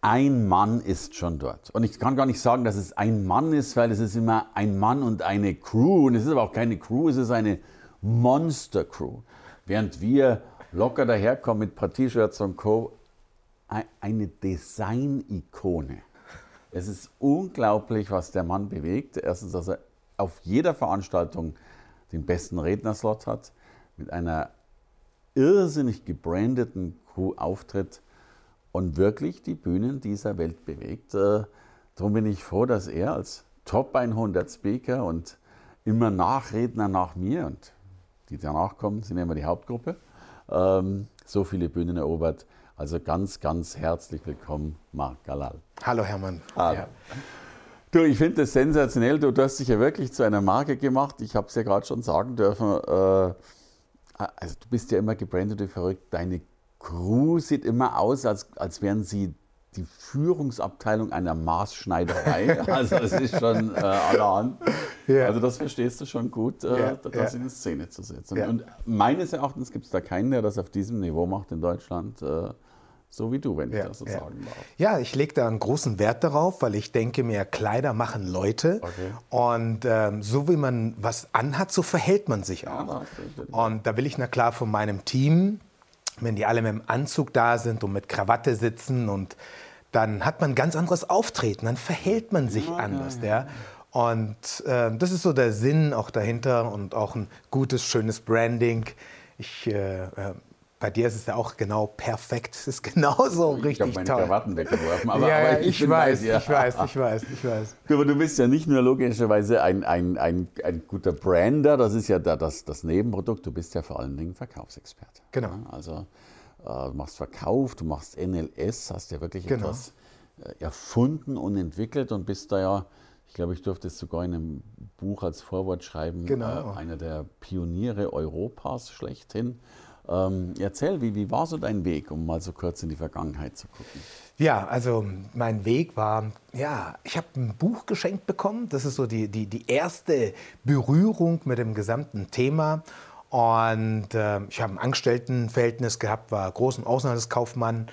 ein Mann ist schon dort. Und ich kann gar nicht sagen, dass es ein Mann ist, weil es ist immer ein Mann und eine Crew. Und es ist aber auch keine Crew, es ist eine Monster-Crew. Während wir locker daherkommen mit paar T-Shirts und Co., eine Design-Ikone. Es ist unglaublich, was der Mann bewegt. Erstens, dass er auf jeder Veranstaltung den besten Rednerslot hat, mit einer irrsinnig gebrandeten Crew auftritt und wirklich die Bühnen dieser Welt bewegt. Äh, darum bin ich froh, dass er als Top 100 Speaker und immer Nachredner nach mir und die danach kommen, sind immer die Hauptgruppe, ähm, so viele Bühnen erobert. Also ganz, ganz herzlich willkommen, Marc Galal. Hallo Hermann. Hallo. Ja. Du, ich finde das sensationell. Du, du, hast dich ja wirklich zu einer Marke gemacht. Ich habe es ja gerade schon sagen dürfen. Äh, also du bist ja immer gebrandet wie verrückt. Deine Crew sieht immer aus, als, als wären sie die Führungsabteilung einer Maßschneiderei. Also das ist schon äh, allerhand. Ja. Also das verstehst du schon gut, äh, ja, das ja. in Szene zu setzen. Und meines Erachtens gibt es da keinen, der das auf diesem Niveau macht in Deutschland. Äh, so wie du, wenn ich das so sagen darf. Ja, ich lege da einen großen Wert darauf, weil ich denke mir, Kleider machen Leute. Okay. Und ähm, so wie man was anhat, so verhält man sich auch. und da will ich na klar von meinem Team wenn die alle mit dem Anzug da sind und mit Krawatte sitzen und dann hat man ein ganz anderes Auftreten, dann verhält man sich ja, anders. Ja, ja. Und äh, das ist so der Sinn auch dahinter und auch ein gutes, schönes Branding. Ich äh, äh bei dir ist es ja auch genau perfekt. Es ist genauso ich richtig toll. Ich habe meine Krawatten weggeworfen. Aber, ja, aber ich, ich weiß, ich weiß, ich weiß, ich weiß. aber du bist ja nicht nur logischerweise ein, ein, ein, ein guter Brander, das ist ja das, das Nebenprodukt. Du bist ja vor allen Dingen Verkaufsexperte. Genau. Also äh, du machst Verkauf, du machst NLS, hast ja wirklich genau. etwas äh, erfunden und entwickelt und bist da ja ich glaube, ich durfte es sogar in einem Buch als Vorwort schreiben, genau. äh, einer der Pioniere Europas schlechthin. Ähm, erzähl, wie, wie war so dein Weg, um mal so kurz in die Vergangenheit zu gucken? Ja, also mein Weg war, ja, ich habe ein Buch geschenkt bekommen. Das ist so die, die, die erste Berührung mit dem gesamten Thema. Und äh, ich habe ein Angestelltenverhältnis gehabt, war großen Außenhandelskaufmann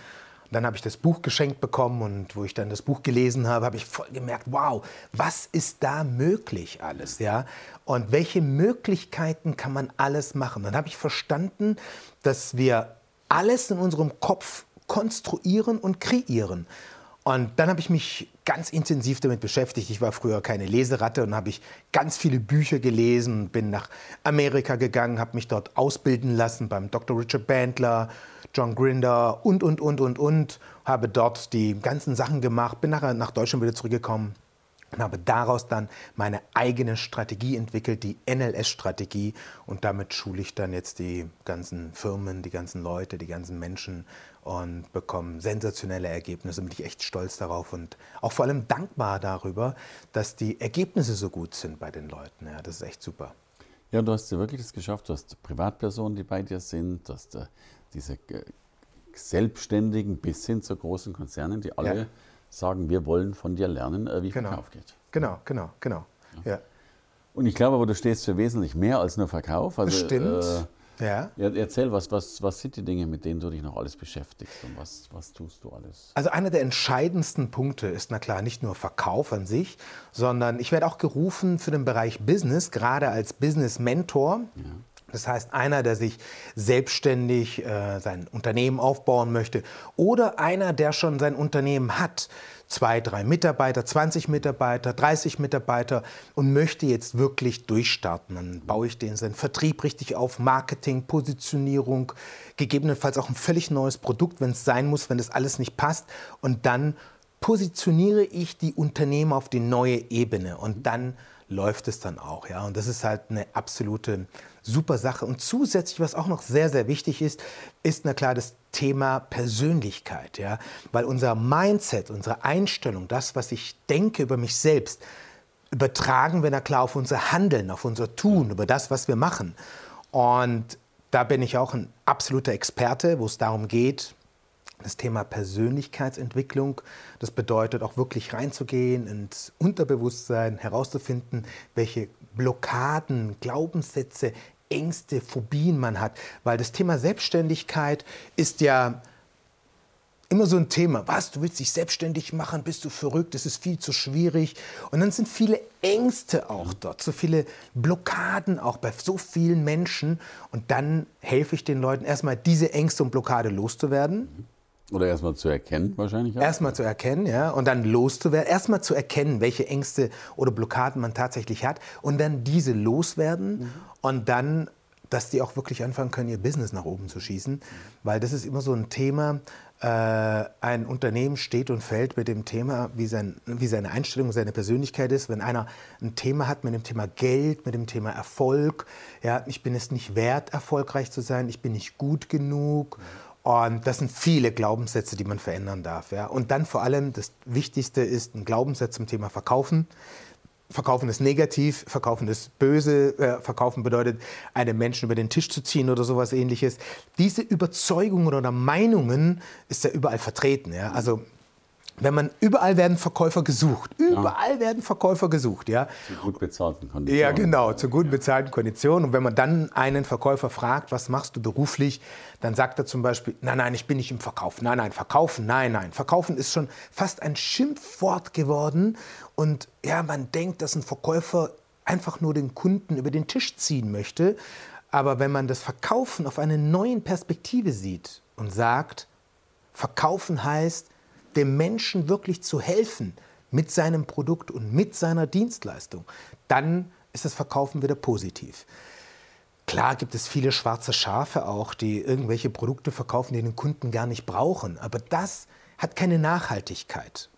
dann habe ich das Buch geschenkt bekommen und wo ich dann das Buch gelesen habe, habe ich voll gemerkt, wow, was ist da möglich alles, ja? Und welche Möglichkeiten kann man alles machen? Dann habe ich verstanden, dass wir alles in unserem Kopf konstruieren und kreieren. Und dann habe ich mich ganz intensiv damit beschäftigt. Ich war früher keine Leseratte und habe ich ganz viele Bücher gelesen, bin nach Amerika gegangen, habe mich dort ausbilden lassen beim Dr. Richard Bandler, John Grinder und, und, und, und, und. Habe dort die ganzen Sachen gemacht, bin nachher nach Deutschland wieder zurückgekommen und habe daraus dann meine eigene Strategie entwickelt, die NLS-Strategie. Und damit schule ich dann jetzt die ganzen Firmen, die ganzen Leute, die ganzen Menschen und bekomme sensationelle Ergebnisse. Bin ich echt stolz darauf und auch vor allem dankbar darüber, dass die Ergebnisse so gut sind bei den Leuten. Ja, das ist echt super. Ja, du hast ja wirklich das geschafft. Du hast Privatpersonen, die bei dir sind, du hast äh, diese Selbstständigen bis hin zu großen Konzernen, die alle ja. sagen, wir wollen von dir lernen, äh, wie genau. Verkauf geht. Genau, genau, genau. Ja. ja. Und ich glaube aber, du stehst für wesentlich mehr als nur Verkauf. Also, Bestimmt. Äh, ja. ja. Erzähl, was, was, was sind die Dinge, mit denen du dich noch alles beschäftigst und was, was tust du alles? Also einer der entscheidendsten Punkte ist, na klar, nicht nur Verkauf an sich, sondern ich werde auch gerufen für den Bereich Business, gerade als Business-Mentor. Ja. Das heißt, einer, der sich selbstständig äh, sein Unternehmen aufbauen möchte oder einer, der schon sein Unternehmen hat, zwei, drei Mitarbeiter, 20 Mitarbeiter, 30 Mitarbeiter und möchte jetzt wirklich durchstarten. Dann baue ich den seinen Vertrieb richtig auf, Marketing, Positionierung, gegebenenfalls auch ein völlig neues Produkt, wenn es sein muss, wenn das alles nicht passt. Und dann positioniere ich die Unternehmen auf die neue Ebene und dann läuft es dann auch. Ja? Und das ist halt eine absolute super Sache. Und zusätzlich, was auch noch sehr, sehr wichtig ist, ist na klar das Thema Persönlichkeit. Ja? Weil unser Mindset, unsere Einstellung, das, was ich denke über mich selbst, übertragen wir na klar auf unser Handeln, auf unser Tun, über das, was wir machen. Und da bin ich auch ein absoluter Experte, wo es darum geht, das Thema Persönlichkeitsentwicklung. Das bedeutet auch wirklich reinzugehen ins Unterbewusstsein, herauszufinden, welche Blockaden, Glaubenssätze, Ängste, Phobien man hat. Weil das Thema Selbstständigkeit ist ja immer so ein Thema. Was, du willst dich selbstständig machen? Bist du verrückt? Das ist viel zu schwierig. Und dann sind viele Ängste auch dort, so viele Blockaden auch bei so vielen Menschen. Und dann helfe ich den Leuten erstmal, diese Ängste und Blockade loszuwerden. Oder erstmal zu erkennen wahrscheinlich. Auch. Erstmal zu erkennen, ja, und dann loszuwerden. Erstmal zu erkennen, welche Ängste oder Blockaden man tatsächlich hat und dann diese loswerden mhm. und dann, dass die auch wirklich anfangen können, ihr Business nach oben zu schießen. Weil das ist immer so ein Thema, äh, ein Unternehmen steht und fällt mit dem Thema, wie, sein, wie seine Einstellung, seine Persönlichkeit ist. Wenn einer ein Thema hat mit dem Thema Geld, mit dem Thema Erfolg, ja, ich bin es nicht wert, erfolgreich zu sein, ich bin nicht gut genug. Und das sind viele Glaubenssätze, die man verändern darf. Ja. Und dann vor allem, das Wichtigste ist ein Glaubenssatz zum Thema Verkaufen. Verkaufen ist negativ, Verkaufen ist böse, äh, Verkaufen bedeutet, einen Menschen über den Tisch zu ziehen oder sowas ähnliches. Diese Überzeugungen oder Meinungen ist ja überall vertreten. Ja? Also wenn man überall werden Verkäufer gesucht, überall ja. werden Verkäufer gesucht, ja. Zu gut bezahlten Konditionen. Ja, genau, zu gut bezahlten Konditionen. Und wenn man dann einen Verkäufer fragt, was machst du beruflich, dann sagt er zum Beispiel, nein, nein, ich bin nicht im Verkauf. Nein, nein, verkaufen, nein, nein. Verkaufen ist schon fast ein Schimpfwort geworden. Und ja, man denkt, dass ein Verkäufer einfach nur den Kunden über den Tisch ziehen möchte. Aber wenn man das Verkaufen auf einer neuen Perspektive sieht und sagt, Verkaufen heißt, dem Menschen wirklich zu helfen mit seinem Produkt und mit seiner Dienstleistung, dann ist das Verkaufen wieder positiv. Klar gibt es viele schwarze Schafe auch, die irgendwelche Produkte verkaufen, die den Kunden gar nicht brauchen. Aber das hat keine Nachhaltigkeit.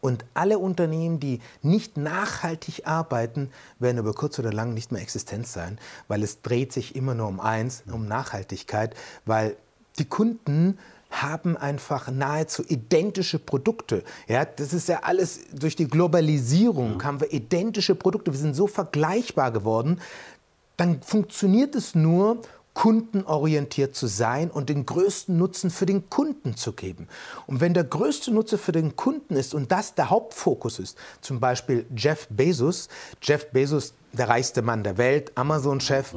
Und alle Unternehmen, die nicht nachhaltig arbeiten, werden über kurz oder lang nicht mehr existent sein, weil es dreht sich immer nur um eins, um Nachhaltigkeit, weil die Kunden haben einfach nahezu identische Produkte. Ja, das ist ja alles durch die Globalisierung, ja. haben wir identische Produkte. Wir sind so vergleichbar geworden. Dann funktioniert es nur, kundenorientiert zu sein und den größten Nutzen für den Kunden zu geben. Und wenn der größte Nutzen für den Kunden ist und das der Hauptfokus ist, zum Beispiel Jeff Bezos, Jeff Bezos, der reichste Mann der Welt, Amazon-Chef,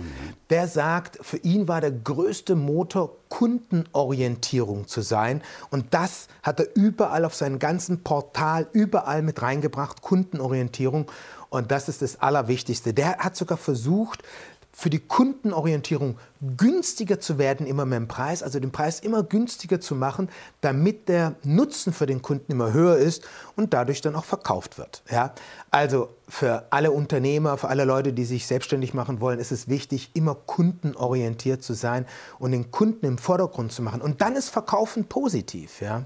der sagt, für ihn war der größte Motor Kundenorientierung zu sein. Und das hat er überall auf seinem ganzen Portal, überall mit reingebracht, Kundenorientierung. Und das ist das Allerwichtigste. Der hat sogar versucht, für die Kundenorientierung günstiger zu werden, immer mehr im Preis, also den Preis immer günstiger zu machen, damit der Nutzen für den Kunden immer höher ist und dadurch dann auch verkauft wird. Ja? Also für alle Unternehmer, für alle Leute, die sich selbstständig machen wollen, ist es wichtig, immer kundenorientiert zu sein und den Kunden im Vordergrund zu machen. Und dann ist Verkaufen positiv. Ja?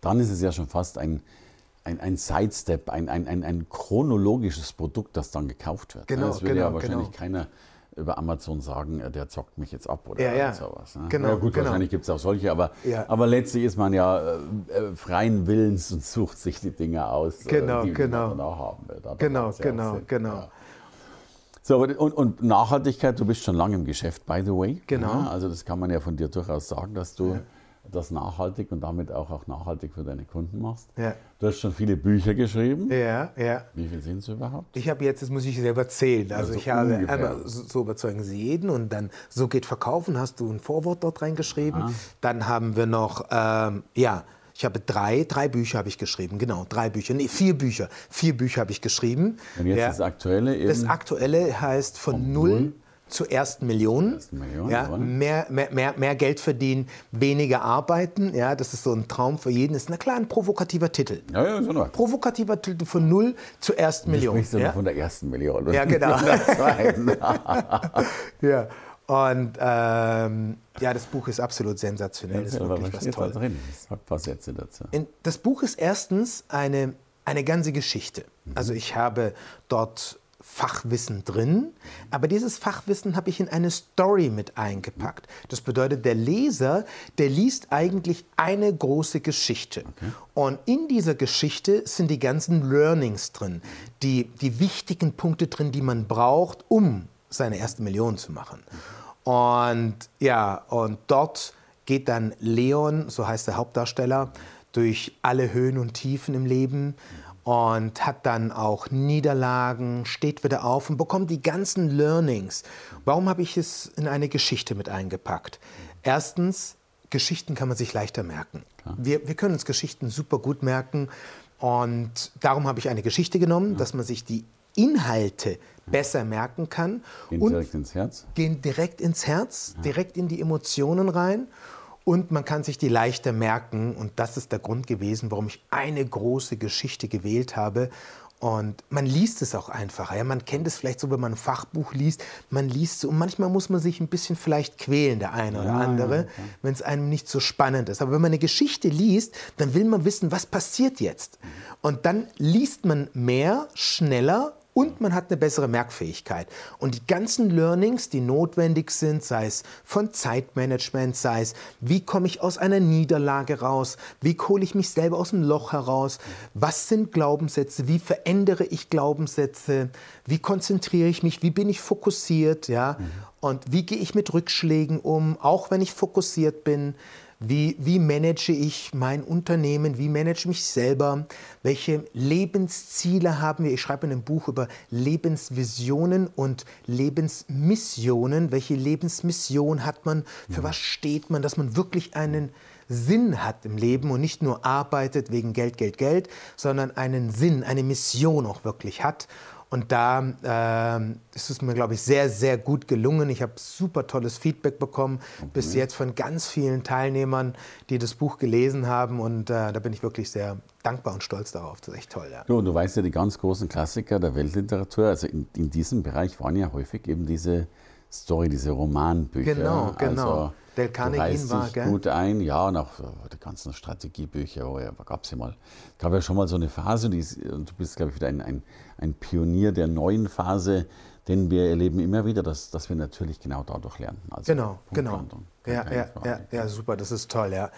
Dann ist es ja schon fast ein, ein, ein Sidestep, ein, ein, ein, ein chronologisches Produkt, das dann gekauft wird. Genau, das würde genau, ja wahrscheinlich genau. keiner über Amazon sagen, äh, der zockt mich jetzt ab oder ja, ja. sowas. Ne? Genau, ja, gut, genau. wahrscheinlich gibt es auch solche, aber, Ja. aber letztlich ist man ja äh, äh, freien Willens und sucht sich die Dinge aus, Genau, äh, die genau. man dann auch haben will. Da Genau, genau, Sinn. genau. So, und, und Nachhaltigkeit, du bist schon lange im Geschäft, by the way. Genau. Also das kann man ja von dir durchaus sagen, dass du das nachhaltig und damit auch, auch nachhaltig für deine Kunden machst. Ja. Du hast schon viele Bücher geschrieben. Ja, ja. Wie viel sind es überhaupt? Ich habe jetzt, das muss ich selber zählen. Also Also ich habe ungefähr. einmal so, überzeugen Sie jeden und dann so geht verkaufen, hast du ein Vorwort dort reingeschrieben. Ah. Dann haben wir noch, ähm, ja, ich habe drei, drei Bücher habe ich geschrieben, genau, drei Bücher, nee, vier Bücher, vier Bücher habe ich geschrieben. Und jetzt ja. das Aktuelle eben. Das Aktuelle heißt von, Von null, null zur ersten Million. Million, ja, mehr, mehr, mehr, mehr Geld verdienen, weniger arbeiten. Ja, das ist so ein Traum für jeden. Das ist na klar ein provokativer Titel. ja, ja, so. Provokativer Titel von null zur ersten Du Million. sprichst aber ja? von der ersten Million. Ja, genau. Von der zweiten. Ja. Und ähm, ja, das Buch ist absolut sensationell. Das ist aber wirklich was Tolles. drin? Sag ein paar Sätze dazu. Das Buch ist erstens eine, eine ganze Geschichte. Also ich habe dort Fachwissen drin, aber dieses Fachwissen habe ich in eine Story mit eingepackt. Das bedeutet, der Leser, der liest eigentlich eine große Geschichte. Okay. Und in dieser Geschichte sind die ganzen Learnings drin, die, die wichtigen Punkte drin, die man braucht, um seine erste Million zu machen. Und ja, und dort geht dann Leon, so heißt der Hauptdarsteller, durch alle Höhen und Tiefen im Leben und hat dann auch Niederlagen, steht wieder auf und bekommt die ganzen Learnings. Warum habe ich es in eine Geschichte mit eingepackt? Erstens, Geschichten kann man sich leichter merken. Wir, wir können uns Geschichten super gut merken und darum habe ich eine Geschichte genommen, ja. dass man sich die Inhalte besser merken kann. Gehen direkt ins Herz? Gehen direkt ins Herz, ja. direkt in die Emotionen rein und man kann sich die leichter merken. Und das ist der Grund gewesen, warum ich eine große Geschichte gewählt habe. Und man liest es auch einfacher. Ja, man kennt es vielleicht so, wenn man ein Fachbuch liest. Man liest es und manchmal muss man sich ein bisschen vielleicht quälen, der eine oder andere, ja, ja. wenn es einem nicht so spannend ist. Aber wenn man eine Geschichte liest, dann will man wissen, was passiert jetzt. Und dann liest man mehr, schneller und man hat eine bessere Merkfähigkeit. Und die ganzen Learnings, die notwendig sind, sei es von Zeitmanagement, sei es, wie komme ich aus einer Niederlage raus, wie hole ich mich selber aus dem Loch heraus, was sind Glaubenssätze, wie verändere ich Glaubenssätze, wie konzentriere ich mich, wie bin ich fokussiert, ja, mhm. und wie gehe ich mit Rückschlägen um, auch wenn ich fokussiert bin. Wie, wie manage ich mein Unternehmen? Wie manage ich mich selber? Welche Lebensziele haben wir? Ich schreibe in einem Buch über Lebensvisionen und Lebensmissionen. Welche Lebensmission hat man? Für was steht man? Dass man wirklich einen Sinn hat im Leben und nicht nur arbeitet wegen Geld, Geld, Geld, sondern einen Sinn, eine Mission auch wirklich hat. Und da äh, ist es mir, glaube ich, sehr, sehr gut gelungen. Ich habe super tolles Feedback bekommen okay. bis jetzt von ganz vielen Teilnehmern, die das Buch gelesen haben. Und äh, da bin ich wirklich sehr dankbar und stolz darauf. Das ist echt toll. Ja. Du, du weißt ja, die ganz großen Klassiker der Weltliteratur, also in, in diesem Bereich waren ja häufig eben diese Story, diese Romanbücher. Genau, genau. Also, Del Carnegie war, gell? gut ein, ja, und auch die ganzen Strategiebücher, oh ja, gab es ja mal, gab ja schon mal so eine Phase, die ist, und du bist, glaube ich, wieder ein, ein, ein Pionier der neuen Phase, denn wir erleben immer wieder, dass, dass wir natürlich genau dadurch lernen. Also genau, genau. Ja, ja, ja, ja, super, das ist toll, ja.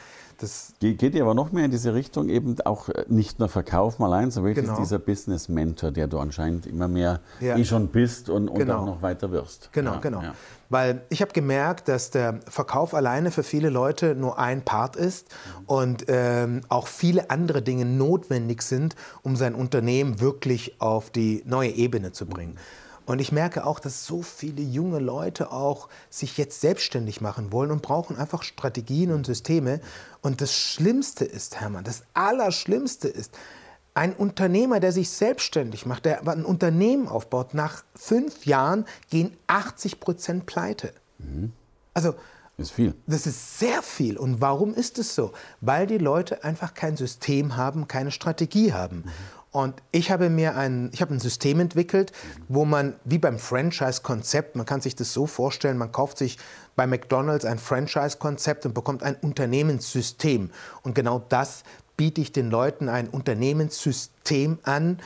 Das Ge geht ihr aber noch mehr in diese Richtung, eben auch äh, nicht nur Verkaufen allein, sondern wirklich genau. dieser Business-Mentor, der du anscheinend immer mehr ja. eh schon bist und, und genau. auch noch weiter wirst. Genau, ja, genau. Ja. Weil ich habe gemerkt, dass der Verkauf alleine für viele Leute nur ein Part ist mhm. und ähm, auch viele andere Dinge notwendig sind, um sein Unternehmen wirklich auf die neue Ebene zu bringen. Und ich merke auch, dass so viele junge Leute auch sich jetzt selbstständig machen wollen und brauchen einfach Strategien und Systeme. Und das Schlimmste ist, Hermann, das Allerschlimmste ist, ein Unternehmer, der sich selbstständig macht, der ein Unternehmen aufbaut, nach fünf Jahren gehen 80 Prozent pleite. Mhm. Also das ist viel. Das ist sehr viel. Und warum ist es so? Weil die Leute einfach kein System haben, keine Strategie haben. Mhm. Und ich habe mir ein, ich habe ein System entwickelt, wo man, wie beim Franchise-Konzept, man kann sich das so vorstellen, man kauft sich bei McDonald's ein Franchise-Konzept und bekommt ein Unternehmenssystem. Und genau das biete ich den Leuten ein Unternehmenssystem an,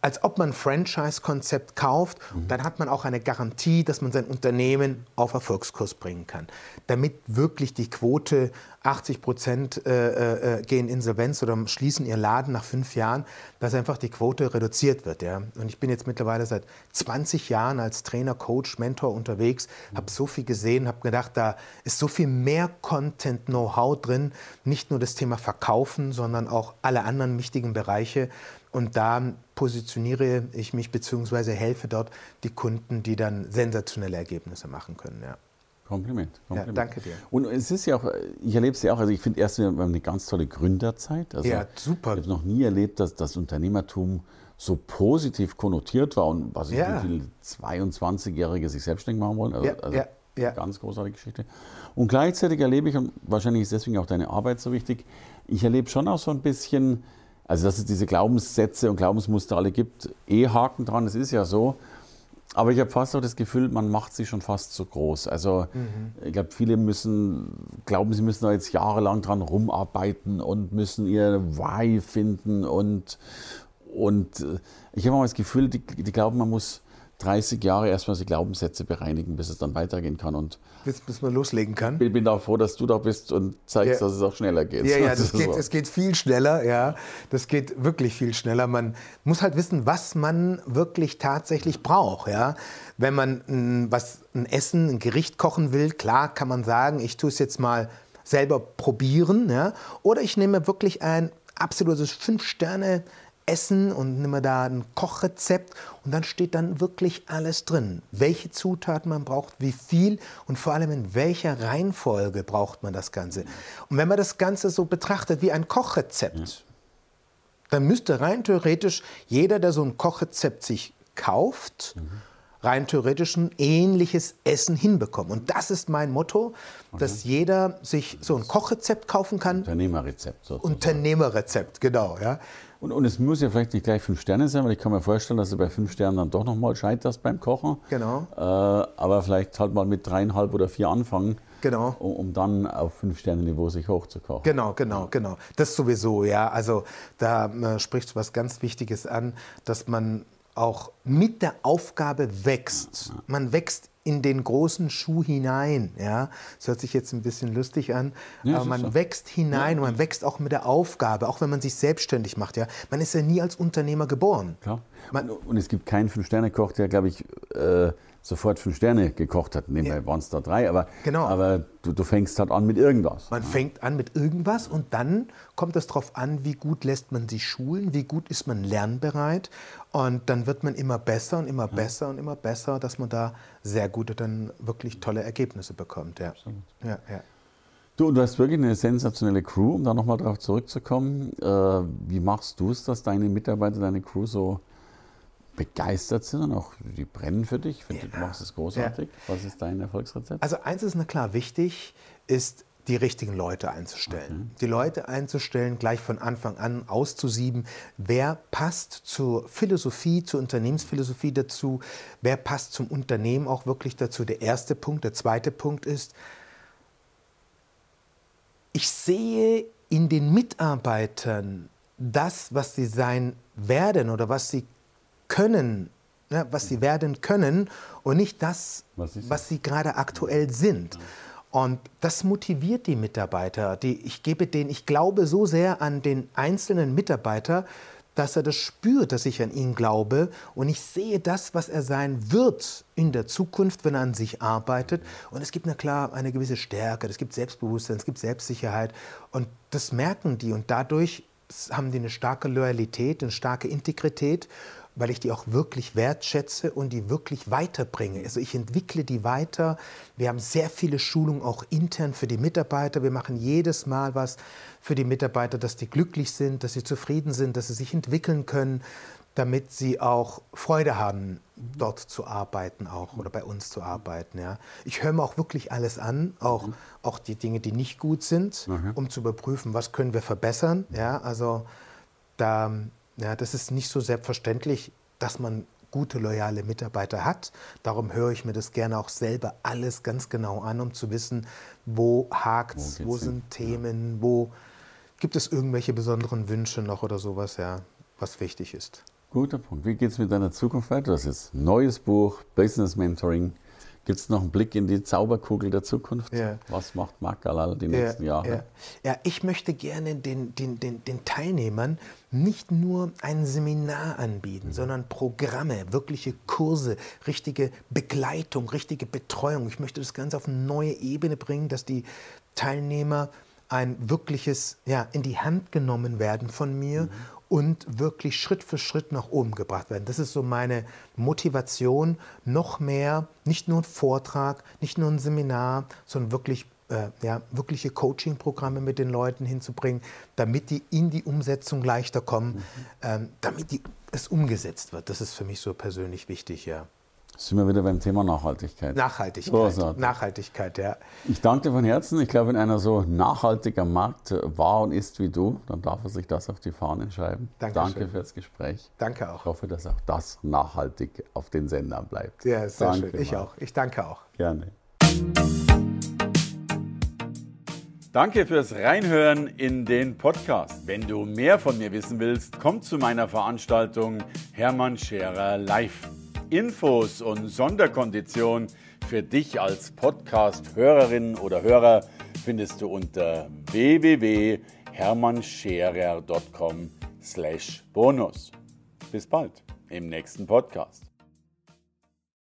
als ob man ein Franchise-Konzept kauft. Mhm. Dann hat man auch eine Garantie, dass man sein Unternehmen auf Erfolgskurs bringen kann, damit wirklich die Quote 80 Prozent äh, äh, gehen Insolvenz oder schließen ihr Laden nach fünf Jahren, dass einfach die Quote reduziert wird. Ja? Und ich bin jetzt mittlerweile seit 20 Jahren als Trainer, Coach, Mentor unterwegs, mhm. habe so viel gesehen, habe gedacht, da ist so viel mehr Content, Know-how drin, nicht nur das Thema Verkaufen, sondern auch alle anderen wichtigen Bereiche. Und da positioniere ich mich bzw. helfe dort die Kunden, die dann sensationelle Ergebnisse machen können. Ja. Kompliment, Kompliment. Ja, danke dir. Und es ist ja auch, ich erlebe es ja auch, also ich finde erst, wir haben eine ganz tolle Gründerzeit. Also ja, super. Ich habe noch nie erlebt, dass das Unternehmertum so positiv konnotiert war und was ich ja. wie viele 22-Jährige sich selbstständig machen wollen. Also, ja, also ja, ja. ganz großartige Geschichte. Und gleichzeitig erlebe ich, und wahrscheinlich ist deswegen auch deine Arbeit so wichtig, ich erlebe schon auch so ein bisschen, also dass es diese Glaubenssätze und Glaubensmuster alle gibt, eh Haken dran, es ist ja so. Aber ich habe fast auch das Gefühl, man macht sie schon fast zu groß. Also mhm. ich glaube, viele müssen, glauben, sie müssen da jetzt jahrelang dran rumarbeiten und müssen ihr Why finden. Und, und äh, ich habe auch das Gefühl, die, die glauben, man muss 30 Jahre erstmal die Glaubenssätze bereinigen, bis es dann weitergehen kann. Und bis, bis man loslegen kann. Ich bin auch froh, dass du da bist und zeigst, ja. dass es auch schneller geht. Ja, ja, das geht, so. es geht viel schneller, ja. Das geht wirklich viel schneller. Man muss halt wissen, was man wirklich tatsächlich braucht, ja. Wenn man ein, was, ein Essen, ein Gericht kochen will, klar kann man sagen, ich tue es jetzt mal selber probieren, ja. Oder ich nehme wirklich ein absolutes Fünf-Sterne- Essen und nehme da ein Kochrezept und dann steht dann wirklich alles drin. Welche Zutaten man braucht, wie viel und vor allem in welcher Reihenfolge braucht man das Ganze. Und wenn man das Ganze so betrachtet wie ein Kochrezept, ja. dann müsste rein theoretisch jeder, der so ein Kochrezept sich kauft, mhm. Rein theoretisch ein ähnliches Essen hinbekommen. Und das ist mein Motto, okay. dass jeder sich so ein Kochrezept kaufen kann. Unternehmerrezept. Sozusagen. Unternehmerrezept, genau. Ja. Und, und es muss ja vielleicht nicht gleich fünf Sterne sein, weil ich kann mir vorstellen, dass du bei fünf Sternen dann doch nochmal scheiterst beim Kochen. Genau. Äh, aber vielleicht halt mal mit dreieinhalb oder vier anfangen. Genau. Um, um dann auf fünf Sterne Niveau sich hochzukochen. Genau, genau, genau. Das sowieso, ja. Also da äh, sprichst du was ganz Wichtiges an, dass man auch mit der Aufgabe wächst. Man wächst in den großen Schuh hinein. Ja? Das hört sich jetzt ein bisschen lustig an, ja, aber man so. wächst hinein ja. und man wächst auch mit der Aufgabe, auch wenn man sich selbstständig macht. Ja? Man ist ja nie als Unternehmer geboren. Klar. Man, und, es gibt keinen Fünf-Sterne-Koch, der, glaube ich, äh, sofort fünf Sterne gekocht hat. Nebenbei ja. waren es da drei, aber, genau. aber du, du, fängst halt an mit irgendwas. Man ja. fängt an mit irgendwas und dann kommt es darauf an, wie gut lässt man sich schulen, wie gut ist man lernbereit und dann wird man immer besser und immer ja. besser und immer besser, dass man da sehr gute, dann wirklich tolle Ergebnisse bekommt. Ja. Absolut. Ja, ja. Du, du hast wirklich eine sensationelle Crew, um da nochmal drauf zurückzukommen. Äh, wie machst du es, dass deine Mitarbeiter, deine Crew so begeistert sind und auch die brennen für dich. Ich finde, ja. du machst es großartig. Ja. Was ist dein Erfolgsrezept? Also eins ist na klar wichtig, ist die richtigen Leute einzustellen. Okay. Die Leute einzustellen, gleich von Anfang an auszusieben, wer passt zur Philosophie, zur Unternehmensphilosophie dazu, wer passt zum Unternehmen auch wirklich dazu. Der erste Punkt. Der zweite Punkt ist, ich sehe in den Mitarbeitern das, was sie sein werden oder was sie können, ja, was sie werden können und nicht das, was, was sie gerade aktuell sind. Und das motiviert die Mitarbeiter. Die, ich gebe denen, ich glaube so sehr an den einzelnen Mitarbeiter, dass er das spürt, dass ich an ihn glaube und ich sehe das, was er sein wird in der Zukunft, wenn er an sich arbeitet. Und es gibt na klar eine gewisse Stärke, es gibt Selbstbewusstsein, es gibt Selbstsicherheit und das merken die und dadurch haben die eine starke Loyalität, eine starke Integrität weil ich die auch wirklich wertschätze und die wirklich weiterbringe. Also ich entwickle die weiter. Wir haben sehr viele Schulungen auch intern für die Mitarbeiter. Wir machen jedes Mal was für die Mitarbeiter, dass die glücklich sind, dass sie zufrieden sind, dass sie sich entwickeln können, damit sie auch Freude haben, dort zu arbeiten auch oder bei uns zu arbeiten. Ja. Ich höre mir auch wirklich alles an, auch, mhm. auch die Dinge, die nicht gut sind, mhm. um zu überprüfen, was können wir verbessern. Ja. Also da ja, das ist nicht so selbstverständlich, dass man gute, loyale Mitarbeiter hat. Darum höre ich mir das gerne auch selber alles ganz genau an, um zu wissen, wo hakt es, wo, wo sind hin? Themen, ja. wo gibt es irgendwelche besonderen Wünsche noch oder sowas, ja, was wichtig ist. Guter Punkt. Wie geht es mit deiner Zukunft weiter? Das ist ein neues Buch, Business Mentoring. Gibt es noch einen Blick in die Zauberkugel der Zukunft? Ja. Was macht Makalal die nächsten ja, Jahre? Ja. ja. ich möchte gerne den, den, den, den Teilnehmern nicht nur ein Seminar anbieten, mhm. sondern Programme, wirkliche Kurse, richtige Begleitung, richtige Betreuung. Ich möchte das Ganze auf eine neue Ebene bringen, dass die Teilnehmer ein wirkliches, ja, in die Hand genommen werden von mir mhm und wirklich Schritt für Schritt nach oben gebracht werden. Das ist so meine Motivation, noch mehr, nicht nur ein Vortrag, nicht nur ein Seminar, sondern wirklich äh, ja, wirkliche Coaching-Programme mit den Leuten hinzubringen, damit die in die Umsetzung leichter kommen, mhm. ähm, damit die, es umgesetzt wird. Das ist für mich so persönlich wichtig, ja. Sind wir wieder beim Thema Nachhaltigkeit. Nachhaltigkeit. Großartig. Nachhaltigkeit, ja. Ich danke dir von Herzen. Ich glaube, wenn einer so nachhaltiger Markt war und ist wie du, dann darf er sich das auf die Fahnen schreiben. Dankeschön. Danke fürs Gespräch. Danke auch. Ich hoffe, dass auch das nachhaltig auf den Sendern bleibt. Ja, sehr danke schön. Ich mal. auch. Ich danke auch. Gerne. Danke fürs Reinhören in den Podcast. Wenn du mehr von mir wissen willst, komm zu meiner Veranstaltung Hermann Scherer Live. Infos und Sonderkonditionen für dich als Podcast-Hörerin oder Hörer findest du unter www.hermannscherer.com/bonus. Bis bald im nächsten Podcast.